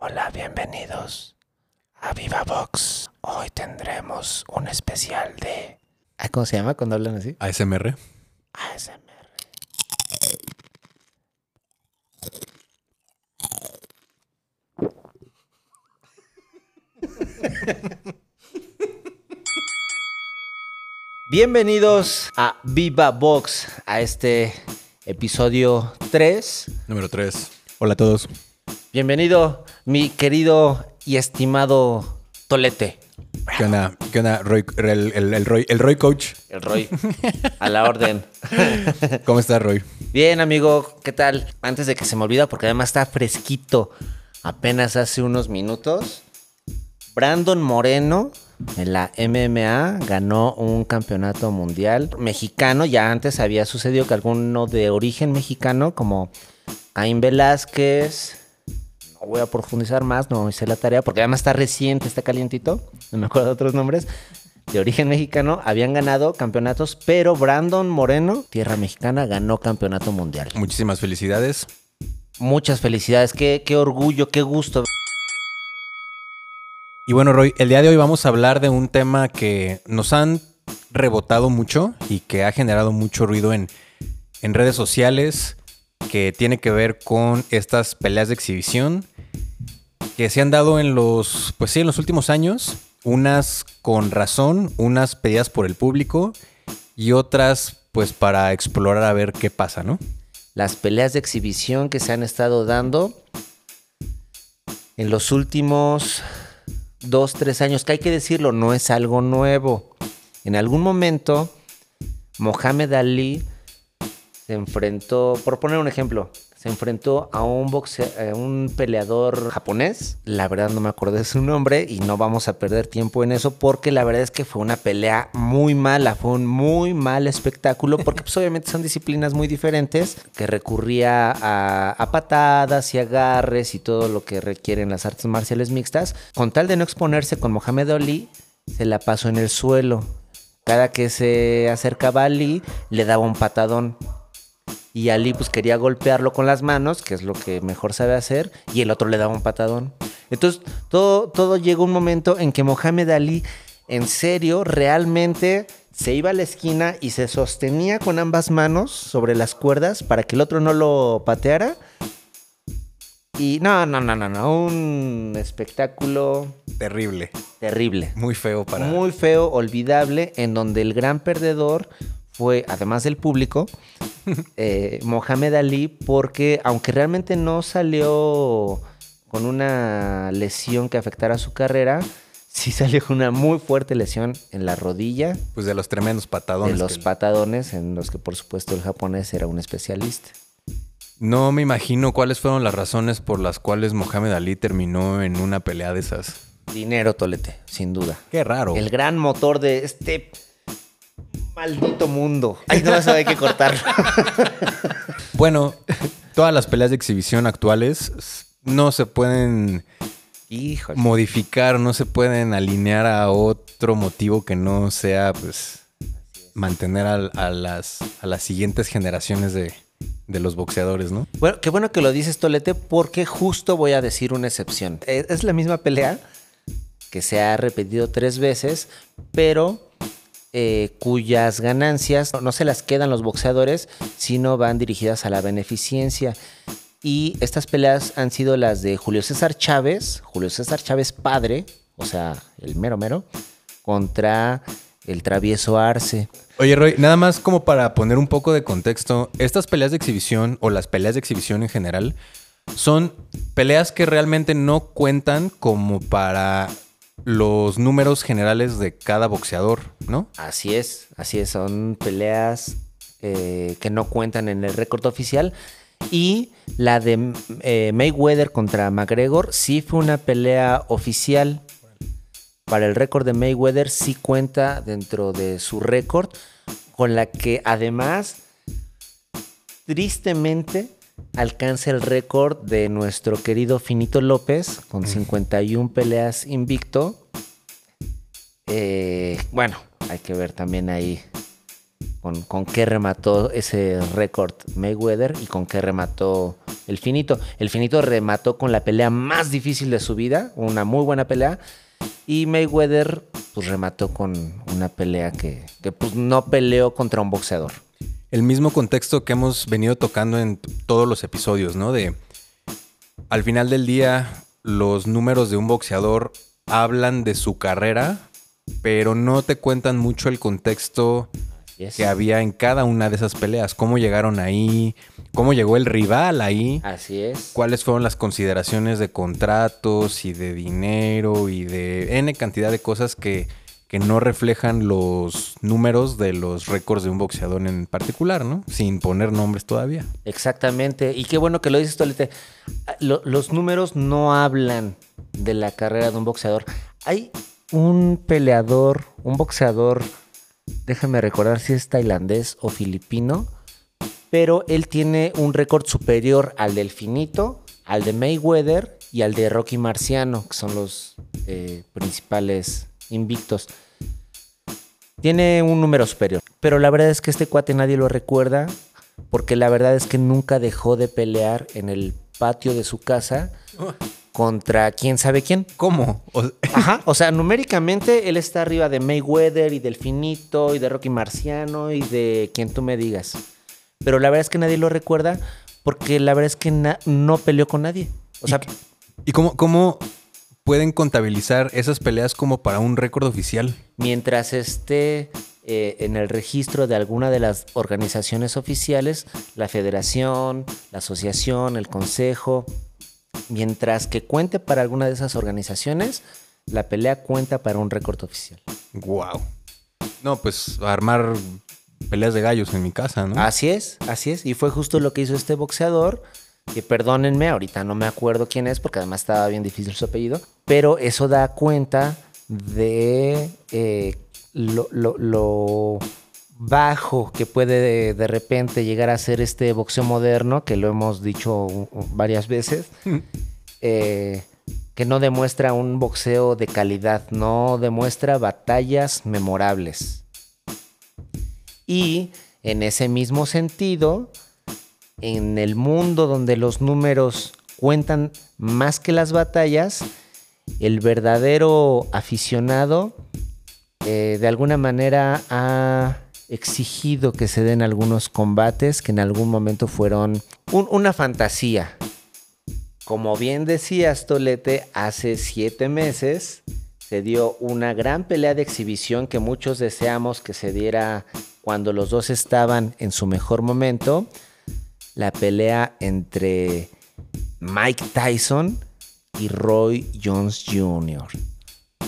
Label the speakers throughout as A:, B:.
A: Hola, bienvenidos a Viva Vox. Hoy tendremos un especial de
B: Ah, ¿Cómo se llama cuando hablan así?
C: ASMR.
A: ASMR.
B: Bienvenidos a Viva Box, a este episodio 3.
C: Número 3. Hola a todos.
B: Bienvenido, mi querido y estimado Tolete.
C: ¿Qué onda? ¿Qué onda, Roy, el, el- el Roy, el Roy Coach?
B: El Roy, a la orden.
C: ¿Cómo estás, Roy?
B: Bien, amigo, ¿qué tal? Antes de que se me olvida, porque además está fresquito, apenas hace unos minutos, Brandon Moreno en la MMA ganó un campeonato mundial mexicano. Ya antes había sucedido que alguno de origen mexicano, como Caín Velázquez, voy a profundizar más, no hice la tarea, porque además está reciente, está calientito, no me acuerdo de otros nombres. De origen mexicano habían ganado campeonatos, pero Brandon Moreno, tierra mexicana, ganó campeonato mundial.
C: Muchísimas felicidades.
B: Muchas felicidades, qué, qué orgullo, qué gusto.
C: Y bueno, Roy, el día de hoy vamos a hablar de un tema que nos han rebotado mucho y que ha generado mucho ruido en, en redes sociales, que tiene que ver con estas peleas de exhibición que se han dado en los, pues sí, en los últimos años, unas con razón, unas pedidas por el público y otras pues para explorar a ver qué pasa, ¿no?
B: Las peleas de exhibición que se han estado dando en los últimos dos, tres años, que hay que decirlo, no es algo nuevo. En algún momento, Mohamed Ali se enfrentó, por poner un ejemplo, se enfrentó a un, boxe- a un peleador japonés. La verdad no me acuerdo de su nombre y no vamos a perder tiempo en eso porque la verdad es que fue una pelea muy mala, fue un muy mal espectáculo porque pues obviamente son disciplinas muy diferentes que recurría a, a patadas y agarres y todo lo que requieren las artes marciales mixtas. Con tal de no exponerse con Mohamed Ali, se la pasó en el suelo. Cada que se acercaba a Ali, le daba un patadón. Y Ali pues quería golpearlo con las manos, que es lo que mejor sabe hacer, y el otro le daba un patadón. Entonces todo, todo llegó un momento en que Mohamed Ali, en serio, realmente se iba a la esquina y se sostenía con ambas manos sobre las cuerdas para que el otro no lo pateara. Y no, no, no, no, no, un espectáculo
C: Terrible,
B: terrible.
C: muy feo para...
B: Muy feo, olvidable, en donde el gran perdedor fue, además del público, eh, Mohamed Ali, porque aunque realmente no salió con una lesión que afectara su carrera, sí salió con una muy fuerte lesión en la rodilla,
C: Pues de los tremendos patadones.
B: de los
C: que-
B: patadones, en los que por supuesto el japonés era un especialista.
C: No me imagino cuáles fueron las razones por las cuales Mohamed Ali terminó en una pelea de esas.
B: Dinero, Tolete, sin duda.
C: Qué raro.
B: El gran motor de este maldito mundo. Ay, no, eso hay que cortarlo.
C: Bueno, todas las peleas de exhibición actuales no se pueden
B: Híjole.
C: modificar, no se pueden alinear a otro motivo que no sea, pues, mantener al- a, las, a las siguientes generaciones de, de los boxeadores, ¿no?
B: Bueno, qué bueno que lo dices, Tolete, porque justo voy a decir una excepción. Eh, Es la misma pelea que se ha repetido tres veces, pero eh, cuyas ganancias no se las quedan los boxeadores, sino van dirigidas a la beneficencia. Y estas peleas han sido las de Julio César Chávez, Julio César Chávez padre, o sea, el mero mero, contra el travieso Arce.
C: Oye, Roy, nada más como para poner un poco de contexto, estas peleas de exhibición o las peleas de exhibición en general son peleas que realmente no cuentan como para los números generales de cada boxeador, ¿no?
B: Así es, así es, son peleas eh, que no cuentan en el récord oficial. Y la de eh, Mayweather contra McGregor sí fue una pelea oficial. Para el récord de Mayweather sí cuenta dentro de su récord, con la que además, tristemente, alcanza el récord de nuestro querido Finito López, con 51 peleas invicto. Eh, bueno, hay que ver también ahí con, con qué remató ese récord Mayweather y con qué remató el finito. El finito remató con la pelea más difícil de su vida, una muy buena pelea. Y Mayweather pues remató con una pelea que, que pues no peleó contra un boxeador.
C: El mismo contexto que hemos venido tocando en todos los episodios, ¿no? De al final del día, los números de un boxeador hablan de su carrera, pero no te cuentan mucho el contexto
B: Yes.
C: que había en cada una de esas peleas. Cómo llegaron ahí, cómo llegó el rival ahí,
B: Así es.
C: cuáles fueron las consideraciones de contratos y de dinero y de N cantidad de cosas que, que no reflejan los números de los récords de un boxeador en particular, ¿no? Sin poner nombres todavía.
B: Exactamente. Y qué bueno que lo dices, Tolete. Lo- los números no hablan de la carrera de un boxeador. Hay un peleador, un boxeador, déjame recordar si es tailandés o filipino, pero él tiene un récord superior al del Finito, al de Mayweather y al de Rocky Marciano, que son los eh, principales invictos. Tiene un número superior. Pero la verdad es que este cuate nadie lo recuerda porque la verdad es que nunca dejó de pelear en el patio de su casa contra quién sabe quién.
C: ¿Cómo?
B: Ajá, o sea, numéricamente él está arriba de Mayweather y del Finito y de Rocky Marciano y de quien tú me digas. Pero la verdad es que nadie lo recuerda porque la verdad es que no peleó con nadie. O sea,
C: ¿Y cómo, cómo pueden contabilizar esas peleas como para un récord oficial?
B: mientras esté eh, en el registro de alguna de las organizaciones oficiales, la federación, la asociación, el consejo, mientras que cuente para alguna de esas organizaciones, la pelea cuenta para un récord oficial.
C: Wow. No, pues armar peleas de gallos en mi casa, ¿no?
B: Así es, así es. Y fue justo lo que hizo este boxeador. Que perdónenme, ahorita no me acuerdo quién es, porque además estaba bien difícil su apellido. Pero eso da cuenta de eh, lo, lo- lo bajo que puede de, de repente llegar a ser este boxeo moderno, que lo hemos dicho varias veces. eh, que no demuestra un boxeo de calidad, no demuestra batallas memorables. Y en ese mismo sentido, en el mundo donde los números cuentan más que las batallas, el verdadero aficionado eh, de alguna manera ha exigido que se den algunos combates que en algún momento fueron un- una fantasía. Como bien decías, Tolete, hace siete meses se dio una gran pelea de exhibición que muchos deseamos que se diera cuando los dos estaban en su mejor momento. La pelea entre Mike Tyson y Roy Jones Jr.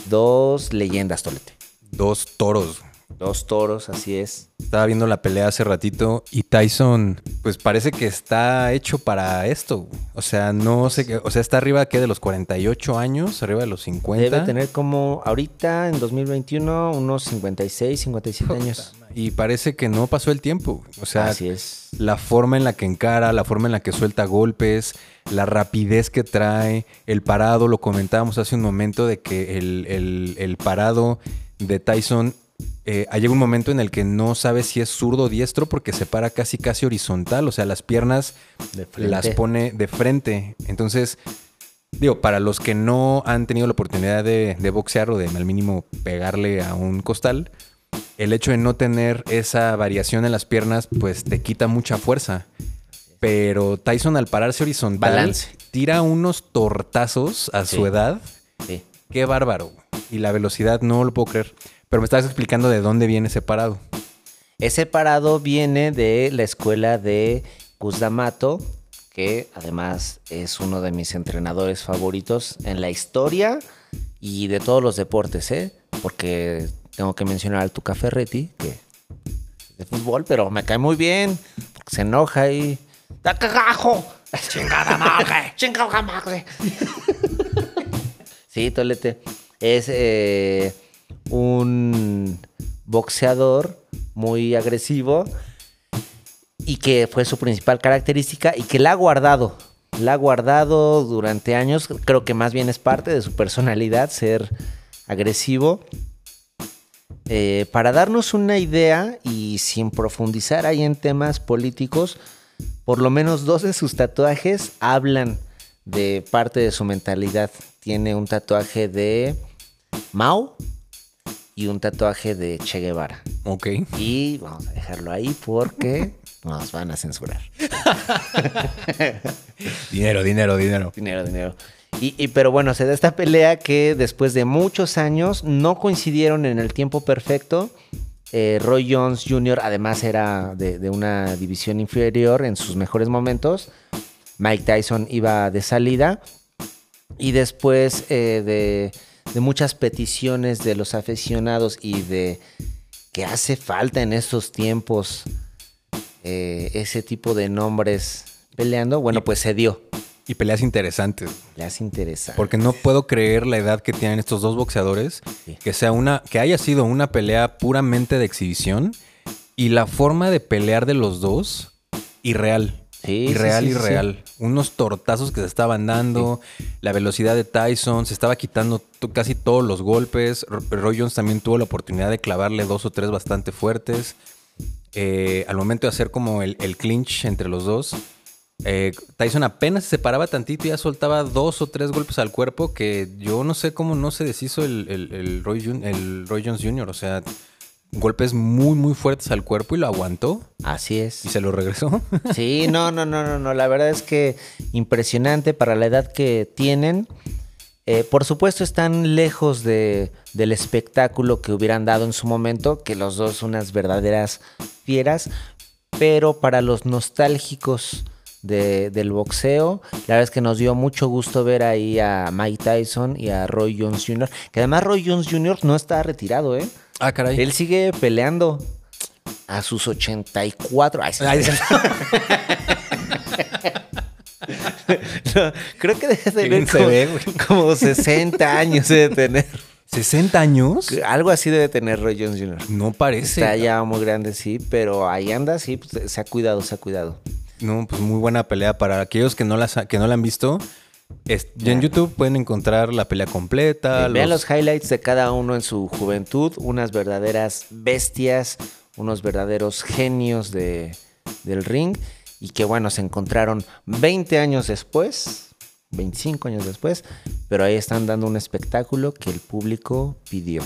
B: Dos leyendas, Tolete.
C: Dos toros.
B: Dos toros, así es.
C: Estaba viendo la pelea hace ratito y Tyson, pues parece que está hecho para esto. O sea, no sé qué. O sea, está arriba que de los 48 años, arriba de los 50.
B: Debe tener como ahorita, en 2021, unos 56, 57 años.
C: Y parece que no pasó el tiempo. O sea,
B: Así es.
C: la forma en la que encara, la forma en la que suelta golpes, la rapidez que trae, el parado, lo comentábamos hace un momento de que el, el- el parado de Tyson eh, llega un momento en el que no sabe si es zurdo o diestro porque se para casi casi horizontal, o sea, las piernas las pone de frente. Entonces, digo, para los que no han tenido la oportunidad de, de boxear o de al mínimo pegarle a un costal, el hecho de no tener esa variación en las piernas, pues te quita mucha fuerza. Pero Tyson al pararse horizontal,
B: Balance.
C: tira unos tortazos a
B: Sí.
C: su edad.
B: Sí.
C: Qué bárbaro. Y la velocidad no lo puedo creer. Pero me estabas explicando de dónde viene ese parado.
B: Ese parado viene de la escuela de Cus D'Amato, que además es uno de mis entrenadores favoritos en la historia y de todos los deportes, ¿eh? Porque tengo que mencionar al Tuca Ferretti, que es de fútbol, pero me cae muy bien, porque se enoja y... ¡Da cagajo! ¡Chingada madre! ¡Chingada madre! Sí, Tolete. Es eh, un boxeador muy agresivo y que fue su principal característica y que la ha guardado. La ha guardado durante años. Creo que más bien es parte de su personalidad ser agresivo. Eh, para darnos una idea y sin profundizar ahí en temas políticos, por lo menos dos de sus tatuajes hablan de parte de su mentalidad. Tiene un tatuaje de Mao y un tatuaje de Che Guevara.
C: Ok.
B: Y vamos a dejarlo ahí porque nos van a censurar.
C: Dinero, dinero, dinero.
B: Dinero, dinero. Y, y, pero bueno, se da esta pelea que después de muchos años no coincidieron en el tiempo perfecto. Eh, Roy Jones Jr. además era de, de, una división inferior en sus mejores momentos. Mike Tyson iba de salida. Y después eh, de, de muchas peticiones de los aficionados y de que hace falta en estos tiempos eh, ese tipo de nombres peleando, bueno, pues se dio.
C: Y peleas interesantes.
B: Peleas interesantes.
C: Porque no puedo creer la edad que tienen estos dos boxeadores. Sí. Que sea una. que haya sido una pelea puramente de exhibición. Y la forma de pelear de los dos, irreal.
B: Sí,
C: irreal,
B: sí, sí,
C: irreal. Unos tortazos que se estaban dando. La velocidad de Tyson. Se estaba quitando casi todos los golpes. Roy Jones también tuvo la oportunidad de clavarle dos o tres bastante fuertes. Eh, al momento de hacer como el, el clinch entre los dos, eh, Tyson apenas se separaba tantito y ya soltaba dos o tres golpes al cuerpo que yo no sé cómo no se deshizo el, el, el, Roy, el Roy Jones Jr. O sea, golpes muy, muy fuertes al cuerpo y lo aguantó.
B: Así es.
C: Y se lo regresó.
B: Sí, no, no, no, no, no. La verdad es que impresionante para la edad que tienen. Eh, por supuesto están lejos de, del espectáculo que hubieran dado en su momento, que los dos unas verdaderas fieras, pero para los nostálgicos de, del boxeo, la verdad es que nos dio mucho gusto ver ahí a Mike Tyson y a Roy Jones Jr., que además Roy Jones Jr. no está retirado, ¿eh?
C: Ah, caray.
B: Él sigue peleando a sus 84. Ay, Ay, no, creo que debe de tener como,
C: ve,
B: como, 60 años debe tener.
C: ¿60 años?
B: Algo así debe tener Roy Jones Jr.
C: No parece.
B: Está ya muy grande, sí, pero ahí anda, sí, pues, se ha cuidado, se ha cuidado.
C: No, pues muy buena pelea para aquellos que no, las, que no la han visto. Es, ya en YouTube pueden encontrar la pelea completa.
B: Vean los... los highlights de cada uno en su juventud, unas verdaderas bestias, unos verdaderos genios de, del ring y que bueno, se encontraron 20 años después, 25 años después, pero ahí están dando un espectáculo que el público pidió.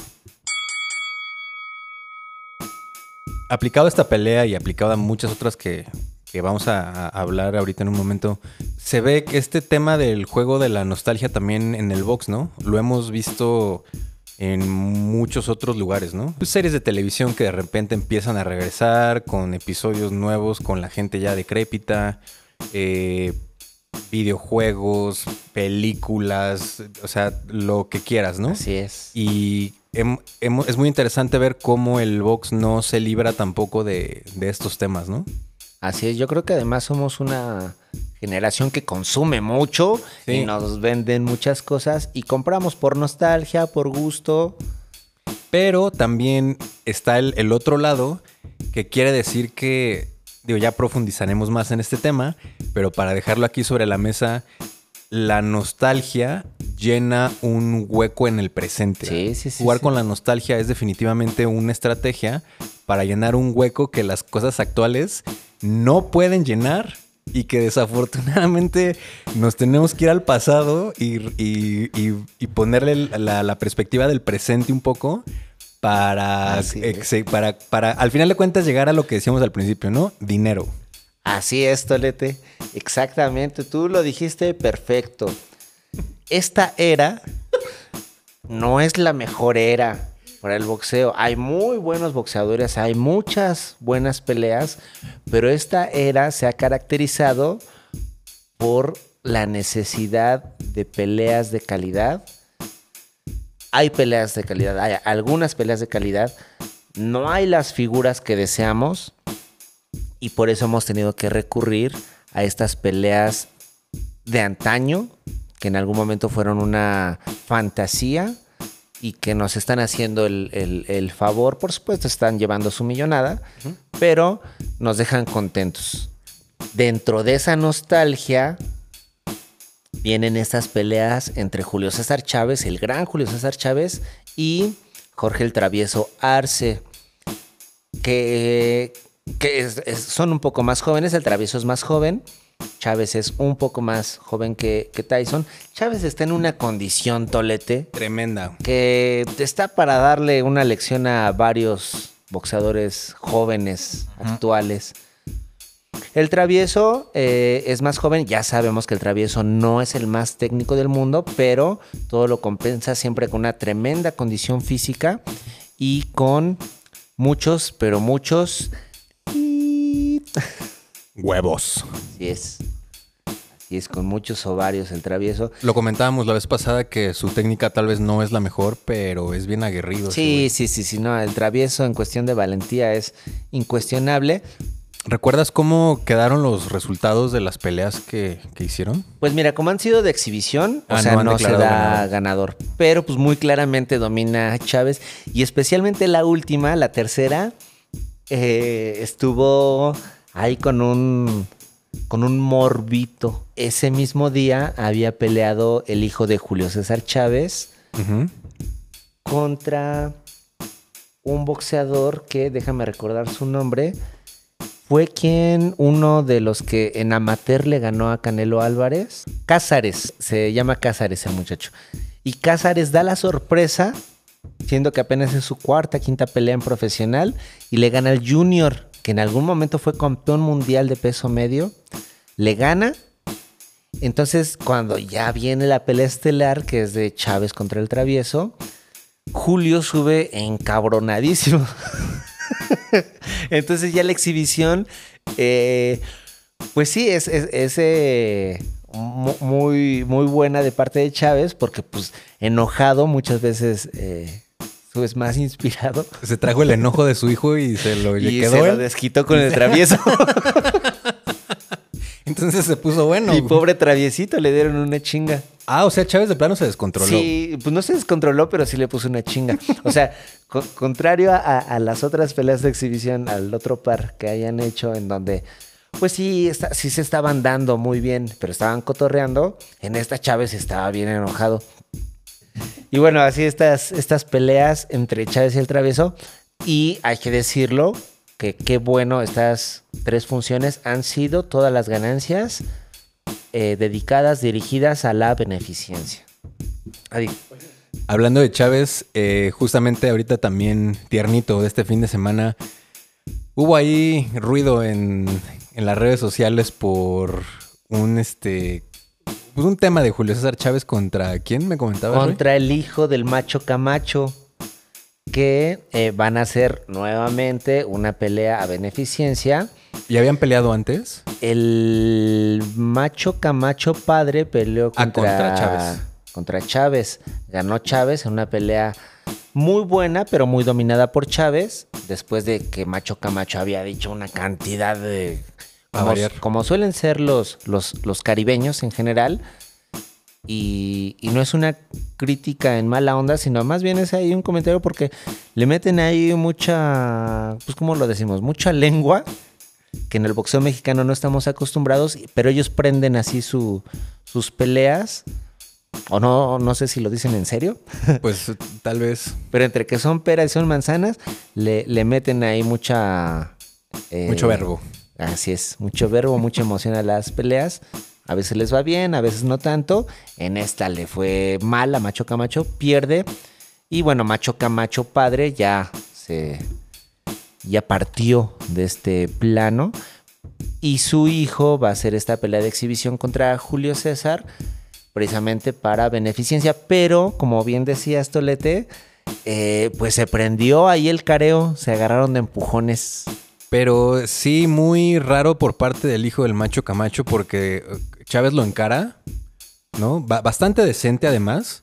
C: Aplicado a esta pelea y aplicado a muchas otras que, que vamos a, a, hablar ahorita en un momento, se ve que este tema del juego de la nostalgia también en el box, ¿no? Lo hemos visto en muchos otros lugares, ¿no? Pues series de televisión que de repente empiezan a regresar con episodios nuevos, con la gente ya decrépita, eh, videojuegos, películas, o sea, lo que quieras, ¿no?
B: Así es.
C: Y hem, hem, es muy interesante ver cómo el box no se libra tampoco de, de estos temas, ¿no?
B: Así es, yo creo que además somos una generación que consume mucho sí. y nos venden muchas cosas y compramos por nostalgia, por gusto.
C: Pero también está el, el otro lado que quiere decir que, digo, ya profundizaremos más en este tema, pero para dejarlo aquí sobre la mesa, la nostalgia llena un hueco en el presente.
B: Sí, sí, sí,
C: Jugar sí. con la nostalgia es definitivamente una estrategia para llenar un hueco que las cosas actuales no pueden llenar y que desafortunadamente nos tenemos que ir al pasado y, y, y, y ponerle la, la, perspectiva del presente un poco para, para, para, al final de cuentas, llegar a lo que decíamos al principio, ¿no? Dinero.
B: Así es, Tolete. Exactamente. Tú lo dijiste perfecto. Esta era no es la mejor era para el boxeo. Hay muy buenos boxeadores, hay muchas buenas peleas, pero esta era se ha caracterizado por la necesidad de peleas de calidad. Hay peleas de calidad, hay algunas peleas de calidad. No hay las figuras que deseamos y por eso hemos tenido que recurrir a estas peleas de antaño, que en algún momento fueron una fantasía y que nos están haciendo el, el, el favor. Por supuesto, están llevando su millonada, uh -huh. pero nos dejan contentos. Dentro de esa nostalgia vienen estas peleas entre Julio César Chávez, el gran Julio César Chávez, y Jorge el Travieso Arce, que que es- es- son un poco más jóvenes. El travieso es más joven. Chávez es un poco más joven que, que Tyson. Chávez está en una condición, Tolete,
C: Tremenda.
B: que está para darle una lección a varios boxeadores jóvenes, actuales. El travieso eh, es más joven, ya sabemos que el travieso no es el más técnico del mundo, pero todo lo compensa siempre con una tremenda condición física y con muchos, pero muchos...
C: Huevos.
B: Así es. Así es, con muchos ovarios el travieso.
C: Lo comentábamos la vez pasada que su técnica tal vez no es la mejor, pero es bien aguerrido.
B: Sí, sí, sí, sí, no, el travieso en cuestión de valentía es incuestionable.
C: ¿Recuerdas cómo quedaron los resultados de las peleas que, que hicieron?
B: Pues mira, como han sido de exhibición, o
C: Ah,
B: sea,
C: no
B: no, se da
C: ganador.
B: ganador. Pero pues muy claramente domina Chávez. Y especialmente la última, la tercera, eh, estuvo ahí con un, con un morbito. Ese mismo día había peleado el hijo de Julio César Chávez contra un boxeador que, déjame recordar su nombre, fue quien uno de los que en amateur le ganó a Canelo Álvarez. Cázares, se llama Cázares el muchacho. Y Cázares da la sorpresa, siendo que apenas es su cuarta, quinta pelea en profesional, y le gana al Junior, que en algún momento fue campeón mundial de peso medio. Le gana. Entonces, cuando ya viene la pelea estelar, que es de Chávez contra el Travieso, Julio sube encabronadísimo. Entonces ya la exhibición, eh, pues sí, es, eh, mu- muy, muy buena de parte de Chávez, porque pues enojado muchas veces eh, subes más inspirado.
C: Se trajo el enojo de su hijo y se lo
B: Y
C: quedó
B: se lo desquitó con el travieso.
C: Entonces se puso bueno.
B: y pobre traviesito le dieron una chinga.
C: Ah, o sea, Chávez de plano se descontroló.
B: Sí, pues no se descontroló, pero sí le puso una chinga. O sea, co- contrario a, a- a las otras peleas de exhibición, al otro par que hayan hecho, en donde, pues sí, está- sí se estaban dando muy bien, pero estaban cotorreando, en esta Chávez estaba bien enojado. Y bueno, así estas, estas peleas entre Chávez y el Travieso. Y hay que decirlo, que qué bueno, estas tres funciones han sido todas las ganancias eh, dedicadas, dirigidas a la beneficencia. Adi.
C: Hablando de Chávez, eh, justamente ahorita también tiernito de este fin de semana, hubo ahí ruido en, en las redes sociales por un este pues un tema de Julio César Chávez contra quién me comentaba.
B: Contra el hijo del macho Camacho, que eh, van a hacer nuevamente una pelea a beneficencia.
C: ¿Y habían peleado antes?
B: El macho Camacho padre peleó
C: Ah,
B: contra,
C: contra Chávez.
B: contra Chávez. Ganó Chávez en una pelea muy buena, pero muy dominada por Chávez. Después de que Macho Camacho había dicho una cantidad de. Como suelen ser los, los, los caribeños en general. Y, y no es una crítica en mala onda, sino más bien es ahí un comentario porque le meten ahí mucha, pues como lo decimos, mucha lengua que en el boxeo mexicano no estamos acostumbrados, pero ellos prenden así su, sus peleas. O no, no sé si lo dicen en serio,
C: Pues tal vez
B: pero entre que son peras y son manzanas, le, le meten ahí mucha... eh,
C: mucho verbo.
B: Así es, mucho verbo, mucha emoción a las peleas. A veces les va bien, a veces no tanto. En esta le fue mal a Macho Camacho, pierde. Y bueno, Macho Camacho padre ya se ya partió de este plano. Y su hijo va a hacer esta pelea de exhibición contra Julio César, precisamente para beneficencia. Pero, como bien decía Stolete, eh, pues se prendió ahí el careo, se agarraron de empujones.
C: Pero sí, muy raro por parte del hijo del macho Camacho, porque eh, Chávez lo encara, ¿no? Ba- bastante decente además.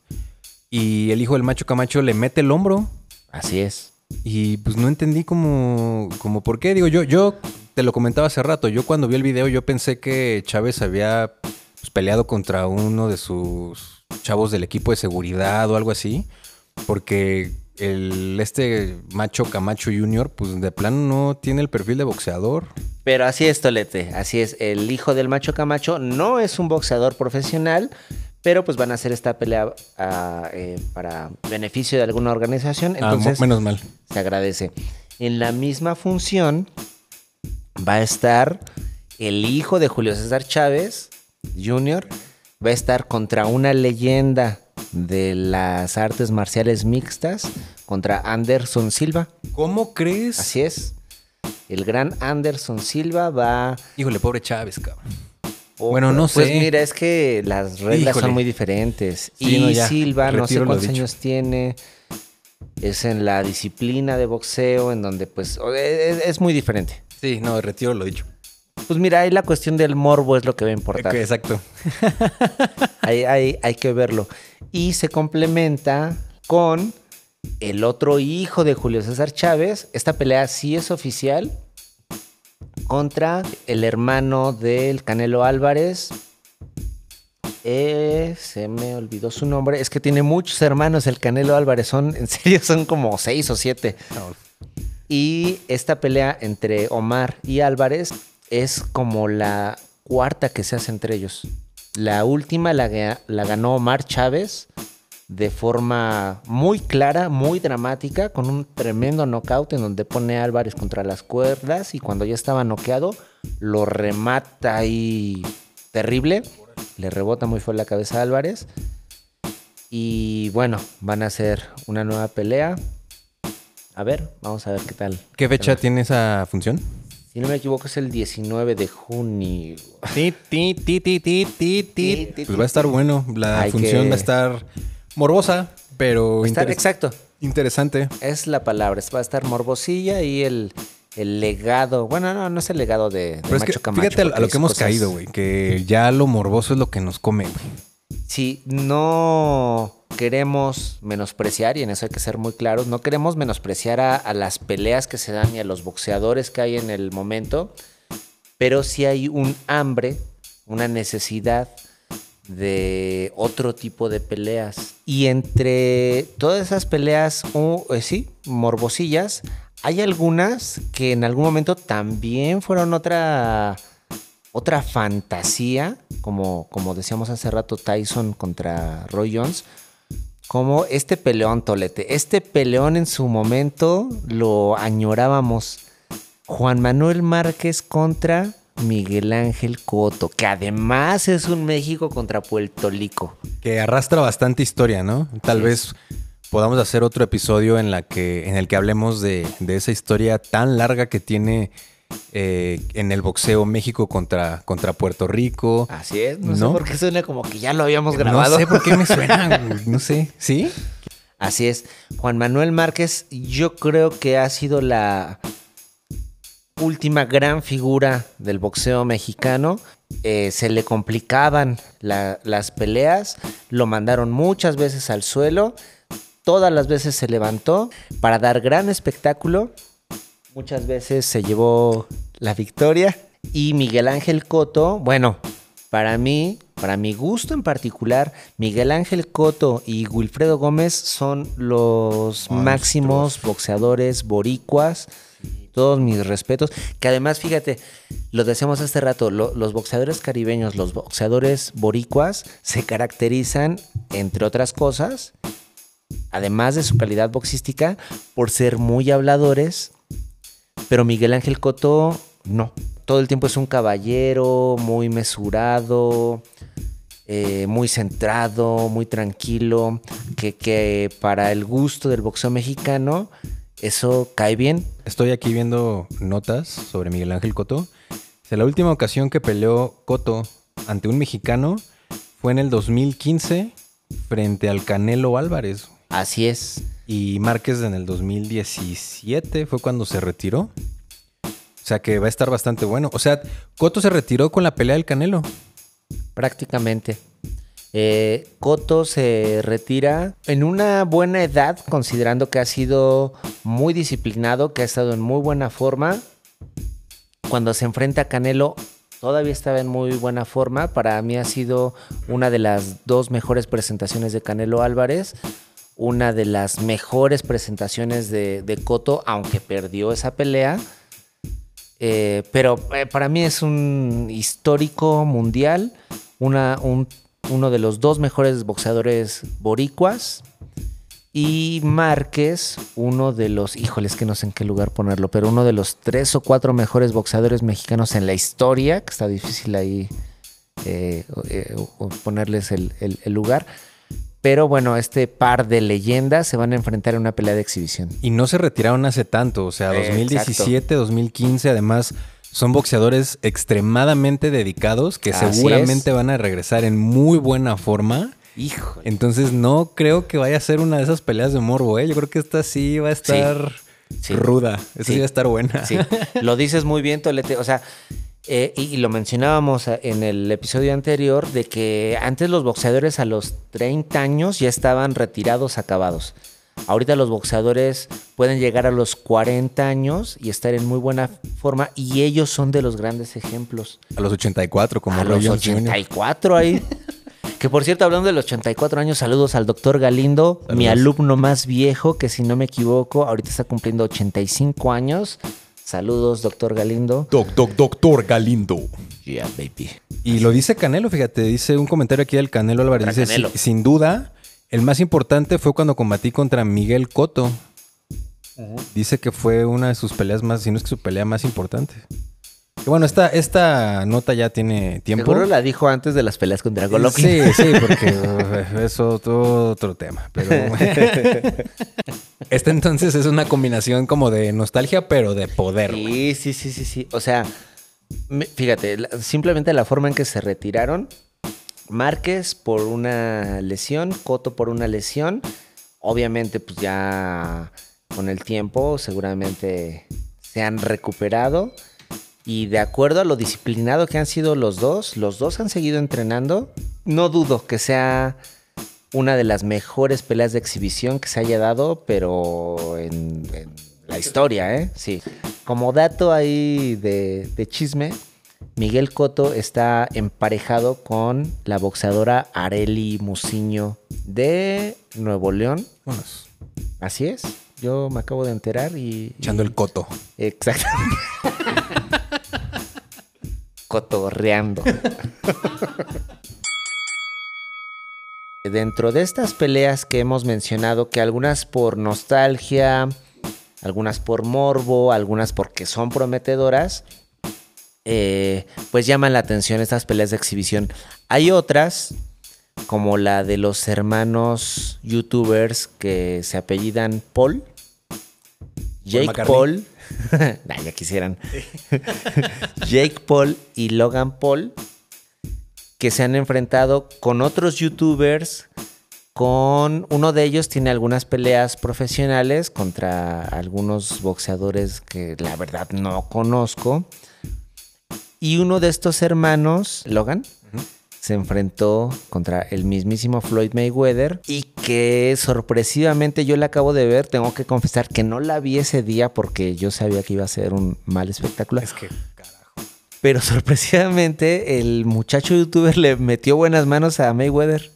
C: Y el hijo del macho Camacho le mete el hombro.
B: Así es.
C: Y pues no entendí como, como por qué. Digo, yo, yo te lo comentaba hace rato. Yo cuando vi el video, yo pensé que Chávez había pues, peleado contra uno de sus chavos del equipo de seguridad o algo así. Porque el este macho Camacho Jr., pues de plano no tiene el perfil de boxeador.
B: Pero así es, Tolete. Así es. El hijo del macho Camacho no es un boxeador profesional, pero pues van a hacer esta pelea ah, eh, para beneficio de alguna organización.
C: Ah,
B: Entonces
C: menos mal.
B: se agradece. En la misma función, va a estar el hijo de Julio César Chávez Jr. Va a estar contra una leyenda de las artes marciales mixtas, contra Anderson Silva.
C: ¿Cómo crees?
B: Así es. El gran Anderson Silva va...
C: Híjole, pobre Chávez, cabrón.
B: Oh,
C: Bueno, no
B: Pues
C: sé.
B: mira, es que las reglas
C: Híjole.
B: son muy diferentes.
C: Sí,
B: y
C: no, ya,
B: Silva, no sé cuántos años tiene. Es en la disciplina de boxeo, en donde pues es, es muy diferente.
C: Sí, no, retiro lo dicho.
B: Pues mira, ahí la cuestión del morbo es lo que va a importar.
C: Exacto.
B: Ahí, ahí hay que verlo. Y se complementa con el otro hijo de Julio César Chávez. Esta pelea sí es oficial contra el hermano del Canelo Álvarez. Eh, se me olvidó su nombre. Es que tiene muchos hermanos el Canelo Álvarez. Son, en serio, son como seis o siete. Y esta pelea entre Omar y Álvarez es como la cuarta que se hace entre ellos. La última la, ga- la ganó Omar Chávez de forma muy clara, muy dramática, con un tremendo knockout en donde pone a Álvarez contra las cuerdas y cuando ya estaba noqueado lo remata ahí terrible. Le rebota muy fuerte la cabeza a Álvarez. Y bueno, van a hacer una nueva pelea. A ver, vamos a ver qué tal.
C: ¿Qué fecha tiene esa función?
B: Si no me equivoco, es el 19 de junio.
C: Ti, ti, ti, ti, ti, ti, ti.
B: ti,
C: Pues va a estar bueno. La
B: Hay
C: función
B: que-
C: va a estar morbosa, pero
B: Está-
C: interes-
B: exacto,
C: interesante.
B: es la palabra. Va a estar morbosilla y el, el legado. Bueno, no, no es el legado de, de
C: Pero es que
B: Macho Camacho,
C: fíjate a, a
B: porque
C: lo que hemos
B: cosas-
C: caído, güey. Que ya lo morboso es lo que nos come, güey.
B: Si no queremos menospreciar, y en eso hay que ser muy claros, no queremos menospreciar a, las peleas que se dan y a los boxeadores que hay en el momento, pero sí hay un hambre, una necesidad de otro tipo de peleas. Y entre todas esas peleas, eh, sí, morbosillas, hay algunas que en algún momento también fueron otra otra fantasía, como, como decíamos hace rato Tyson contra Roy Jones, como este peleón Tolete. Este peleón en su momento lo añorábamos. Juan Manuel Márquez contra Miguel Ángel Coto, que además es un México contra Puerto Rico.
C: Que arrastra bastante historia, ¿no? Tal
B: Sí.
C: vez podamos hacer otro episodio en, la que, en el que hablemos de, de esa historia tan larga que tiene eh, en el boxeo México contra, contra Puerto Rico.
B: Así es, no, sé por qué suena como que ya lo habíamos grabado.
C: No sé por qué me suena, no sé. ¿Sí?
B: Así es. Juan Manuel Márquez, yo creo que ha sido la última gran figura del boxeo mexicano. Eh, se le complicaban la- las peleas, lo mandaron muchas veces al suelo, todas las veces se levantó para dar gran espectáculo. Muchas veces se llevó la victoria. Y Miguel Ángel Coto, bueno, para mí, para mi gusto en particular, Miguel Ángel Coto y Wilfredo Gómez son los máximos boxeadores boricuas. Todos mis respetos. Que además, fíjate, lo decíamos hace rato, lo- los boxeadores caribeños, los boxeadores boricuas, se caracterizan, entre otras cosas, además de su calidad boxística, por ser muy habladores, pero Miguel Ángel Coto no. Todo el tiempo es un caballero, muy mesurado, eh, muy centrado, muy tranquilo, que, que para el gusto del boxeo mexicano eso cae bien.
C: Estoy aquí viendo notas sobre Miguel Ángel. Dice, La última ocasión que peleó Coto ante un mexicano fue en el 2015 frente al Canelo Álvarez.
B: Así es.
C: Y Márquez en el 2017 fue cuando se retiró. O sea que va a estar bastante bueno. O sea, Coto se retiró con la pelea del Canelo.
B: Prácticamente. Eh, Coto se retira en una buena edad, considerando que ha sido muy disciplinado, que ha estado en muy buena forma. Cuando se enfrenta a Canelo, todavía estaba en muy buena forma. Para mí ha sido una de las dos mejores presentaciones de Canelo Álvarez. Una de las mejores presentaciones de, de Coto, aunque perdió esa pelea. Eh, pero eh, para mí es un histórico mundial, uno de los dos mejores boxeadores boricuas. Y Márquez, uno de los, híjoles que no sé en qué lugar ponerlo, pero uno de los tres o cuatro mejores boxeadores mexicanos en la historia, que está difícil ahí eh, ponerles el lugar. Pero bueno, este par de leyendas se van a enfrentar en una pelea de exhibición.
C: Y no se retiraron hace tanto, o sea,
B: Eh,
C: 2017, 2015, además son boxeadores extremadamente dedicados que
B: Así
C: seguramente
B: es.
C: van a regresar en muy buena forma.
B: Híjole.
C: Entonces no creo que vaya a ser una de esas peleas de morbo, ¿eh? Yo creo que esta sí va a estar
B: Sí.
C: ruda. Esta sí.
B: Sí.
C: va a estar buena.
B: Sí, lo dices muy bien, Tolete. O sea, eh, y, y lo mencionábamos a- en el episodio anterior de que antes los boxeadores a los 30 años ya estaban retirados, acabados. Ahorita los boxeadores pueden llegar a los 40 años y estar en muy buena forma y ellos son de los grandes ejemplos.
C: A los 84, como
B: a los
C: Jones Jr.
B: 84 ahí. Que por cierto, hablando de los 84 años, saludos al doctor Galindo, mi alumno más viejo, que si no me equivoco, ahorita está cumpliendo 85 años. Saludos, doctor Galindo.
C: Doc, doc, doctor Galindo.
B: Yeah, baby.
C: Y lo dice Canelo, fíjate, dice un comentario aquí del Canelo Álvarez. Dice,
B: Canelo.
C: "Si- sin duda, el más importante fue cuando combatí contra Miguel Cotto. Dice que fue una de sus peleas más, si no es que su pelea más importante. Y bueno, esta, esta nota ya tiene tiempo.
B: Seguro la dijo antes de las peleas contra Golovkin.
C: Sí, sí, porque uh, es otro, otro tema. Pero este entonces es una combinación como de nostalgia, pero de poder.
B: Sí, sí, sí, sí, sí. O sea, fíjate, simplemente la forma en que se retiraron. Márquez por una lesión, Coto por una lesión. Obviamente, pues ya con el tiempo seguramente se han recuperado. Y de acuerdo a lo disciplinado que han sido los dos, los dos han seguido entrenando. No dudo que sea una de las mejores peleas de exhibición que se haya dado, pero en, en la historia, ¿eh? Sí. Como dato ahí de, de chisme, Miguel Cotto está emparejado con la boxeadora Areli Musiño de Nuevo León.
C: Vámonos.
B: Así es. Yo me acabo de enterar y...
C: Echando el coto.
B: Exacto. Cotorreando. Dentro de estas peleas que hemos mencionado, que algunas por nostalgia, algunas por morbo, algunas porque son prometedoras, eh, pues llaman la atención estas peleas de exhibición. Hay otras, como la de los hermanos youtubers que se apellidan Paul. Jake. Paul. Nah, ya quisieran. Jake Paul y Logan Paul. Que se han enfrentado con otros youtubers. Con uno de ellos tiene algunas peleas profesionales contra algunos boxeadores que la verdad no conozco. Y uno de estos hermanos, Logan, se enfrentó contra el mismísimo Floyd Mayweather y que sorpresivamente yo la acabo de ver, tengo que confesar que no la vi ese día porque yo sabía que iba a ser un mal espectáculo.
C: Es que, carajo.
B: Pero sorpresivamente el muchacho youtuber le metió buenas manos a Mayweather.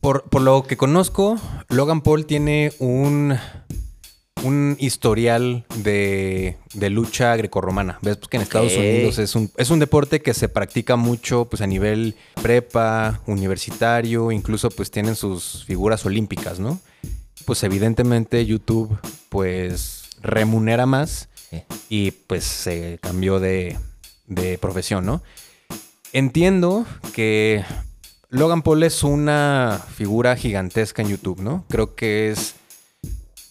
C: Por, por lo que conozco, Logan Paul tiene un, un historial de, de lucha grecorromana. Ves pues, que en Estados. Unidos es un, es un deporte que se practica mucho pues, a nivel prepa, universitario, incluso pues tienen sus figuras olímpicas, ¿no? Pues evidentemente YouTube pues remunera más
B: Sí.
C: y pues se cambió de, de profesión, ¿no? Entiendo que Logan Paul es una figura gigantesca en YouTube, ¿no? Creo que es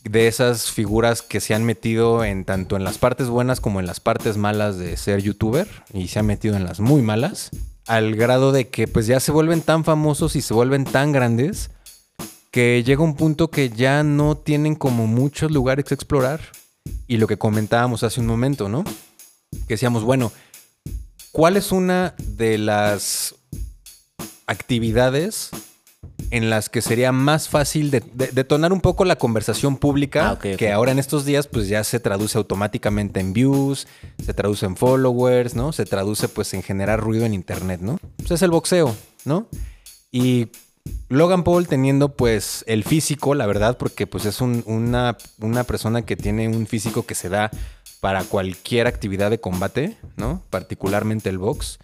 C: de esas figuras que se han metido en tanto en las partes buenas como en las partes malas de ser youtuber y se han metido en las muy malas al grado de que pues ya se vuelven tan famosos y se vuelven tan grandes que llega un punto que ya no tienen como muchos lugares que explorar y lo que comentábamos hace un momento, ¿no? Que decíamos, bueno, ¿cuál es una de las actividades en las que sería más fácil de- de- detonar un poco la conversación pública,
B: Ah,
C: que ahora en estos días pues ya se traduce automáticamente en views, se traduce en followers, ¿no? Se traduce pues en generar ruido en internet, ¿no? Pues es el boxeo, ¿no? Y Logan Paul teniendo pues el físico, la verdad, porque pues es un- una, una persona que tiene un físico que se da para cualquier actividad de combate, ¿no? Particularmente el box.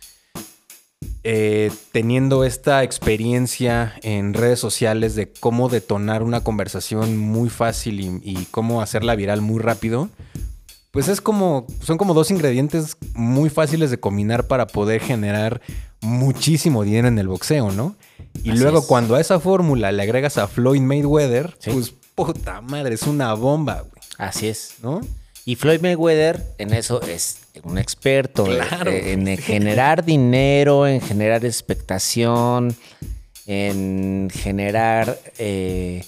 C: Eh, teniendo esta experiencia en redes sociales de cómo detonar una conversación muy fácil y, y cómo hacerla viral muy rápido, pues es como, son como dos ingredientes muy fáciles de combinar para poder generar muchísimo dinero en el boxeo, ¿no? Y
B: Así
C: luego
B: es.
C: cuando a esa fórmula le agregas a Floyd Mayweather,
B: Sí.
C: pues puta madre, es una bomba, güey,
B: Así es.
C: ¿no?
B: Y Floyd Mayweather en eso es un experto.
C: Claro.
B: eh, En, generar dinero, en generar expectación, en generar eh,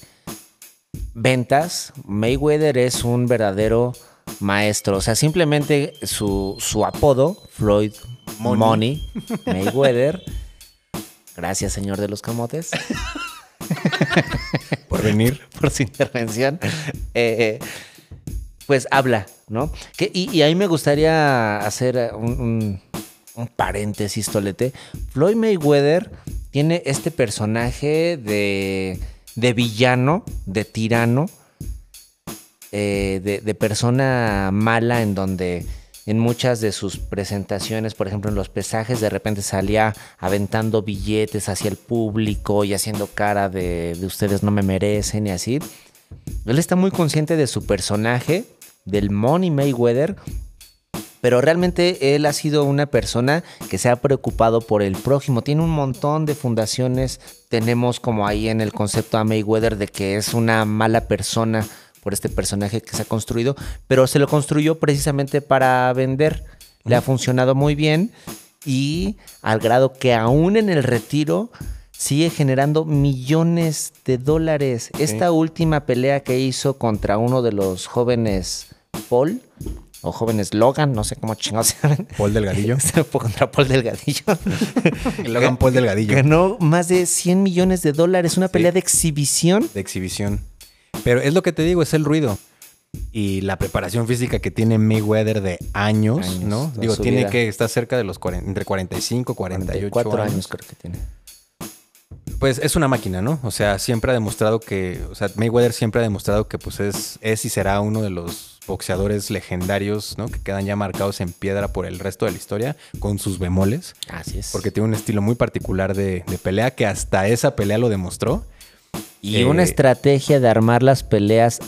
B: ventas. Mayweather es un verdadero maestro. O sea, simplemente su, su apodo, Floyd
C: Money.
B: Money, Mayweather. Gracias, señor de los camotes.
C: Por venir.
B: por su intervención, eh, pues habla, ¿no? Y, ahí me gustaría hacer un, paréntesis, Tolete. Floyd Mayweather tiene este personaje de, de villano, de tirano, eh, de, de persona mala en donde en muchas de sus presentaciones, por ejemplo en los pesajes, de repente salía aventando billetes hacia el público y haciendo cara de, de ustedes no me merecen y así. Él está muy consciente de su personaje, del Money Mayweather, pero realmente él ha sido una persona que se ha preocupado por el prójimo. Tiene un montón de fundaciones. Tenemos como ahí en el concepto a Mayweather de que es una mala persona por este personaje que se ha construido, pero se lo construyó precisamente para vender. Le ha funcionado muy bien y al grado que aún en el retiro sigue generando millones de dólares. Esta última pelea que hizo contra uno de los jóvenes Paul o jóvenes Logan, no sé cómo chingados se llaman.
C: Paul Delgadillo.
B: contra Paul Delgadillo.
C: Logan Paul Delgadillo.
B: Ganó más de 100 millones de dólares, una pelea de exhibición.
C: de exhibición. Pero es lo que te digo, es el ruido. Y la preparación física que tiene Mayweather de años,
B: Años,
C: ¿no? Digo, tiene
B: vida.
C: que estar cerca de los 40, entre 45, 48
B: 44
C: años.
B: años creo que tiene.
C: Pues es una máquina, ¿no? O sea, siempre ha demostrado que, o sea, Mayweather siempre ha demostrado que pues es, es y será uno de los boxeadores legendarios, ¿no? Que quedan ya marcados en piedra por el resto de la historia, con sus bemoles,
B: Así es.
C: porque tiene un estilo muy particular de, de pelea que hasta esa pelea lo demostró.
B: y
C: eh,
B: una estrategia de armar las peleas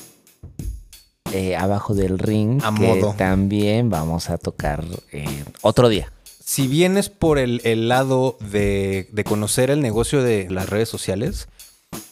B: eh, abajo del ring
C: A
B: que
C: modo.
B: también vamos a tocar eh, otro día.
C: Si vienes por el, el lado de, de conocer el negocio de las redes sociales,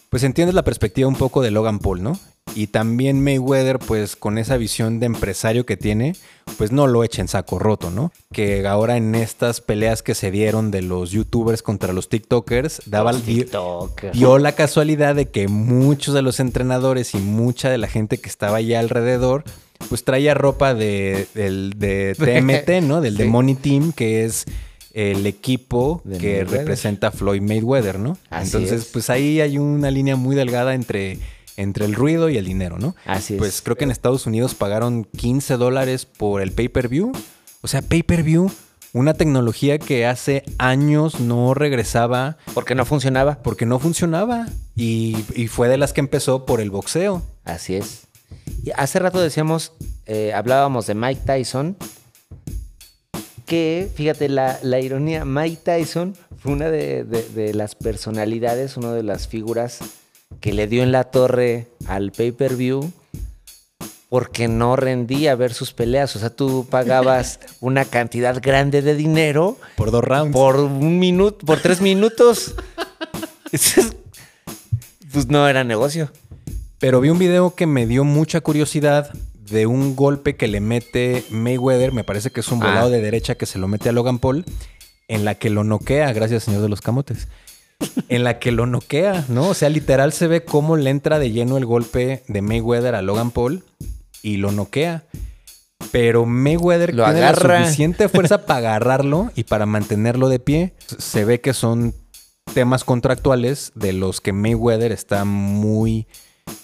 C: pues entiendes la perspectiva un poco de Logan Paul, ¿no? Y también Mayweather, pues con esa visión de empresario que tiene, pues no lo echa en saco roto, ¿no? Que ahora en estas peleas que se dieron de los youtubers contra los TikTokers, daba
B: Los TikTokers.
C: dio la casualidad de que muchos de los entrenadores y mucha de la gente que estaba allá alrededor, pues traía ropa de, del- de TMT, ¿no? Del The
B: Sí.
C: Money Team, que es el equipo
B: De
C: que
B: Mayweather.
C: representa a Floyd Mayweather, ¿no?
B: Así
C: Entonces,
B: es.
C: pues ahí hay una línea muy delgada entre, entre el ruido y el dinero, ¿no?
B: Así
C: Pues
B: es.
C: creo que en Estados Unidos pagaron 15 dólares por el pay-per-view. O sea, pay-per-view, una tecnología que hace años no regresaba
B: Porque no funcionaba.
C: porque no funcionaba. Y, y fue de las que empezó por el boxeo.
B: Así es. Y hace rato decíamos, eh, hablábamos de Mike Tyson, que, fíjate, la, la ironía, Mike Tyson fue una de, de- de las personalidades, una de las figuras que le dio en la torre al pay-per-view porque no rendía ver sus peleas. O sea, tú pagabas una cantidad grande de dinero
C: Por dos rounds.
B: por un minuto, por tres minutos. Pues no era negocio.
C: Pero vi un video que me dio mucha curiosidad de un golpe que le mete Mayweather, me parece que es un
B: Ah.
C: volado de derecha que se lo mete a Logan Paul, en la que lo noquea, gracias señor de los camotes. En la que lo noquea, ¿no? O sea, literal se ve cómo le entra de lleno el golpe de Mayweather a Logan Paul y lo noquea. Pero Mayweather
B: Lo
C: tiene
B: agarra.
C: la suficiente fuerza para agarrarlo y para mantenerlo de pie. Se ve que son temas contractuales de los que Mayweather está muy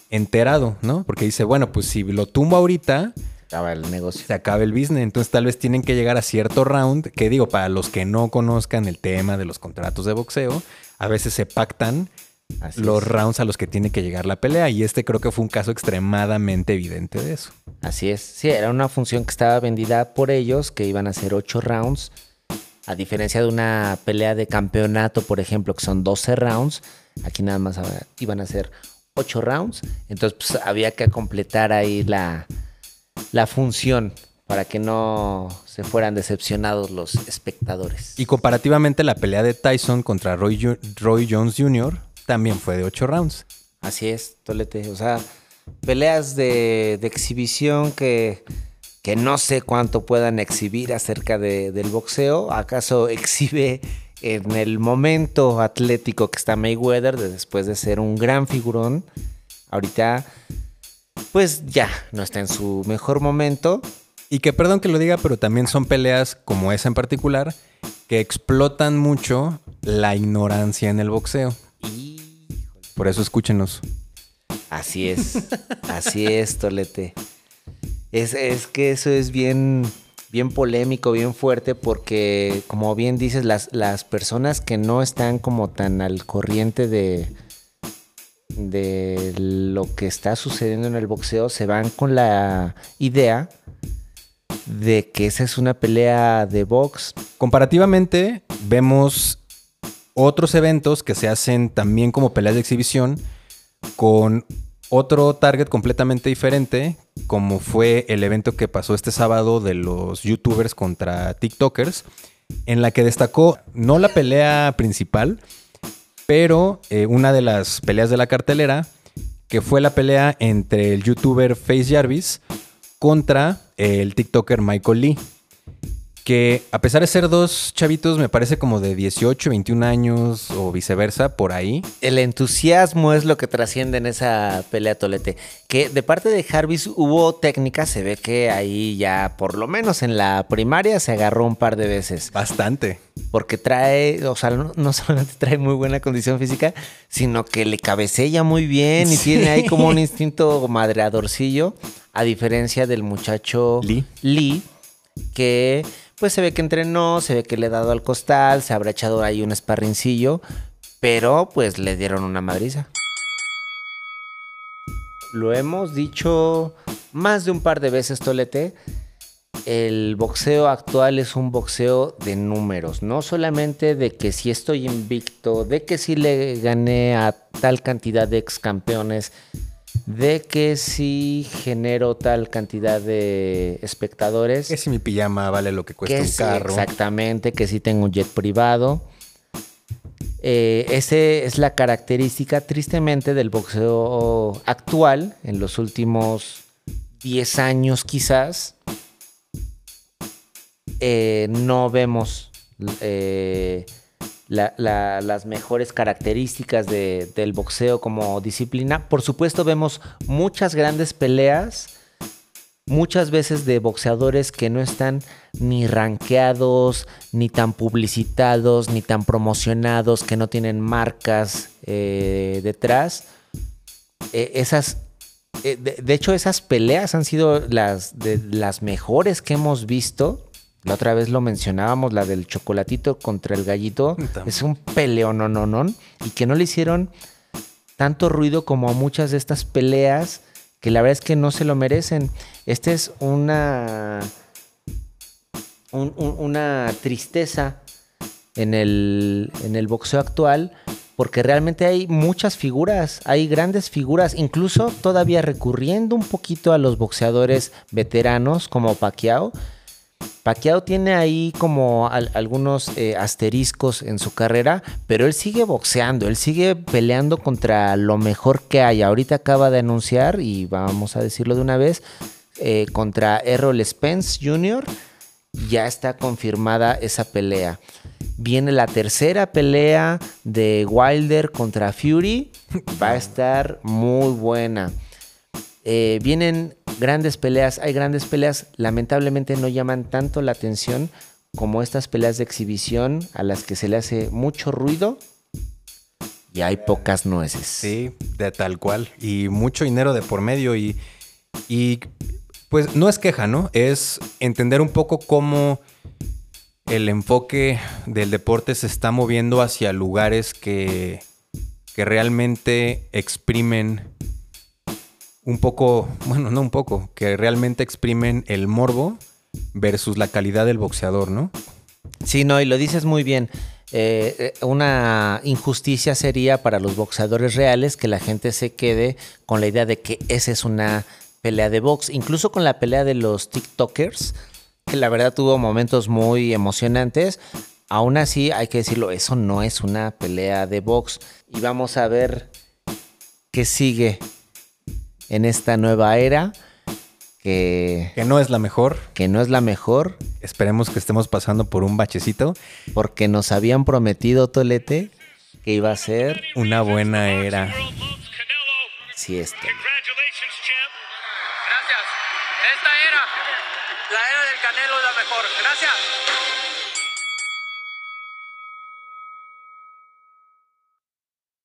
C: enterado, ¿no? Porque dice, bueno, pues si lo tumbo ahorita,
B: Acaba el negocio.
C: se acaba el business. Entonces tal vez tienen que llegar a cierto round, que digo, para los que no conozcan el tema de los contratos de boxeo, a veces se pactan
B: Así
C: los
B: es.
C: rounds a los que tiene que llegar la pelea. Y este creo que fue un caso extremadamente evidente de eso.
B: Así es. Sí, era una función que estaba vendida por ellos, que iban a ser ocho rounds. A diferencia de una pelea de campeonato, por ejemplo, que son 12 rounds, aquí nada más iban a ser 8 rounds. Entonces, pues había que completar ahí la, la función para que no se fueran decepcionados los espectadores.
C: Y comparativamente la pelea de Tyson contra Roy, Roy Jones Jr. también fue de 8 rounds.
B: Así es, Tolete. O sea, peleas de, de exhibición que, que no sé cuánto puedan exhibir acerca de- del boxeo. ¿Acaso exhibe en el momento atlético que está Mayweather de- después de ser un gran figurón? Ahorita, pues ya no está en su mejor momento.
C: Y que perdón que lo diga, pero también son peleas como esa en particular que explotan mucho la ignorancia en el boxeo. Por eso escúchenos.
B: Así es, así es, Tolete. Es, es que eso es bien, bien polémico, bien fuerte, porque como bien dices, las, las personas que no están como tan al corriente de, de lo que está sucediendo en el boxeo se van con la idea de que esa es una pelea de box.
C: Comparativamente, vemos otros eventos que se hacen también como peleas de exhibición con otro target completamente diferente, como fue el evento que pasó este sábado de los youtubers contra TikTokers, en la que destacó no la pelea principal, pero eh, una de las peleas de la cartelera, que fue la pelea entre el youtuber Face Jarvis contra el TikToker Michael Lee. Que a pesar de ser dos chavitos, me parece como de 18, 21 años o viceversa, por ahí.
B: El entusiasmo es lo que trasciende en esa pelea tolete. Que de parte de Jarvis hubo técnica, se ve que ahí ya, por lo menos en la primaria, se agarró un par de veces.
C: Bastante.
B: Porque trae, o sea, no, no solamente trae muy buena condición física, sino que le cabecella muy bien y
C: Sí.
B: tiene ahí como un instinto madreadorcillo, a diferencia del muchacho
C: Lee.
B: Lee, que pues se ve que entrenó, se ve que le ha dado al costal, se habrá echado ahí un esparrincillo, pero pues le dieron una madriza. Lo hemos dicho más de un par de veces, Tolete. El boxeo actual es un boxeo de números, no solamente de que si estoy invicto, de que si le gané a tal cantidad de ex campeones, de que si genero tal cantidad de espectadores.
C: Que si mi pijama vale lo que cuesta
B: Que
C: un carro.
B: exactamente, que sí tengo un jet privado. Eh, esa es la característica, tristemente, del boxeo actual, en los últimos 10 años quizás. eh, no vemos eh, la- la- las mejores características de- del boxeo como disciplina. Por supuesto, vemos muchas grandes peleas muchas veces de boxeadores que no están ni rankeados, ni tan publicitados, ni tan promocionados, que no tienen marcas eh, detrás. Eh, esas, eh, de, de hecho, esas peleas han sido las, de las mejores que hemos visto. La otra vez lo mencionábamos, la del chocolatito contra el gallito. Es un peleo, no, no, no. Y que no le hicieron tanto ruido como a muchas de estas peleas que la verdad es que no se lo merecen. Esta es una, un- un- una tristeza en el, en el boxeo actual porque realmente hay muchas figuras, hay grandes figuras, incluso todavía recurriendo un poquito a los boxeadores veteranos como Pacquiao. Pacquiao tiene ahí como al- algunos eh, asteriscos en su carrera, pero él sigue boxeando, él sigue peleando contra lo mejor que hay. Ahorita acaba de anunciar, y vamos a decirlo de una vez, eh, contra Errol Spence Jr. Ya está confirmada esa pelea. Viene la tercera pelea de Wilder contra Fury. Va a estar muy buena. Eh, vienen grandes peleas, hay grandes peleas, lamentablemente no llaman tanto la atención como estas peleas de exhibición a las que se le hace mucho ruido y hay pocas nueces.
C: Sí, de tal cual. Y mucho dinero de por medio. Y, y pues no es queja, ¿no? Es entender un poco cómo el enfoque del deporte se está moviendo hacia lugares que, que realmente exprimen un poco, bueno, no un poco, que realmente exprimen el morbo versus la calidad del boxeador, ¿no?
B: Sí, no, y lo dices muy bien. Eh, eh, una injusticia sería para los boxeadores reales que la gente se quede con la idea de que esa es una pelea de box. Incluso con la pelea de los TikTokers, que la verdad tuvo momentos muy emocionantes. Aún así, hay que decirlo, eso no es una pelea de box. Y vamos a ver qué sigue en esta nueva era. Que,
C: Que no es la mejor.
B: que no es la mejor,
C: Esperemos que estemos pasando por un bachecito.
B: porque nos habían prometido, Tolete, que iba a ser
C: Una buena era.
B: si esto.
D: Congratulations, champ.
E: Gracias. Esta era, la era del Canelo es la mejor. Gracias.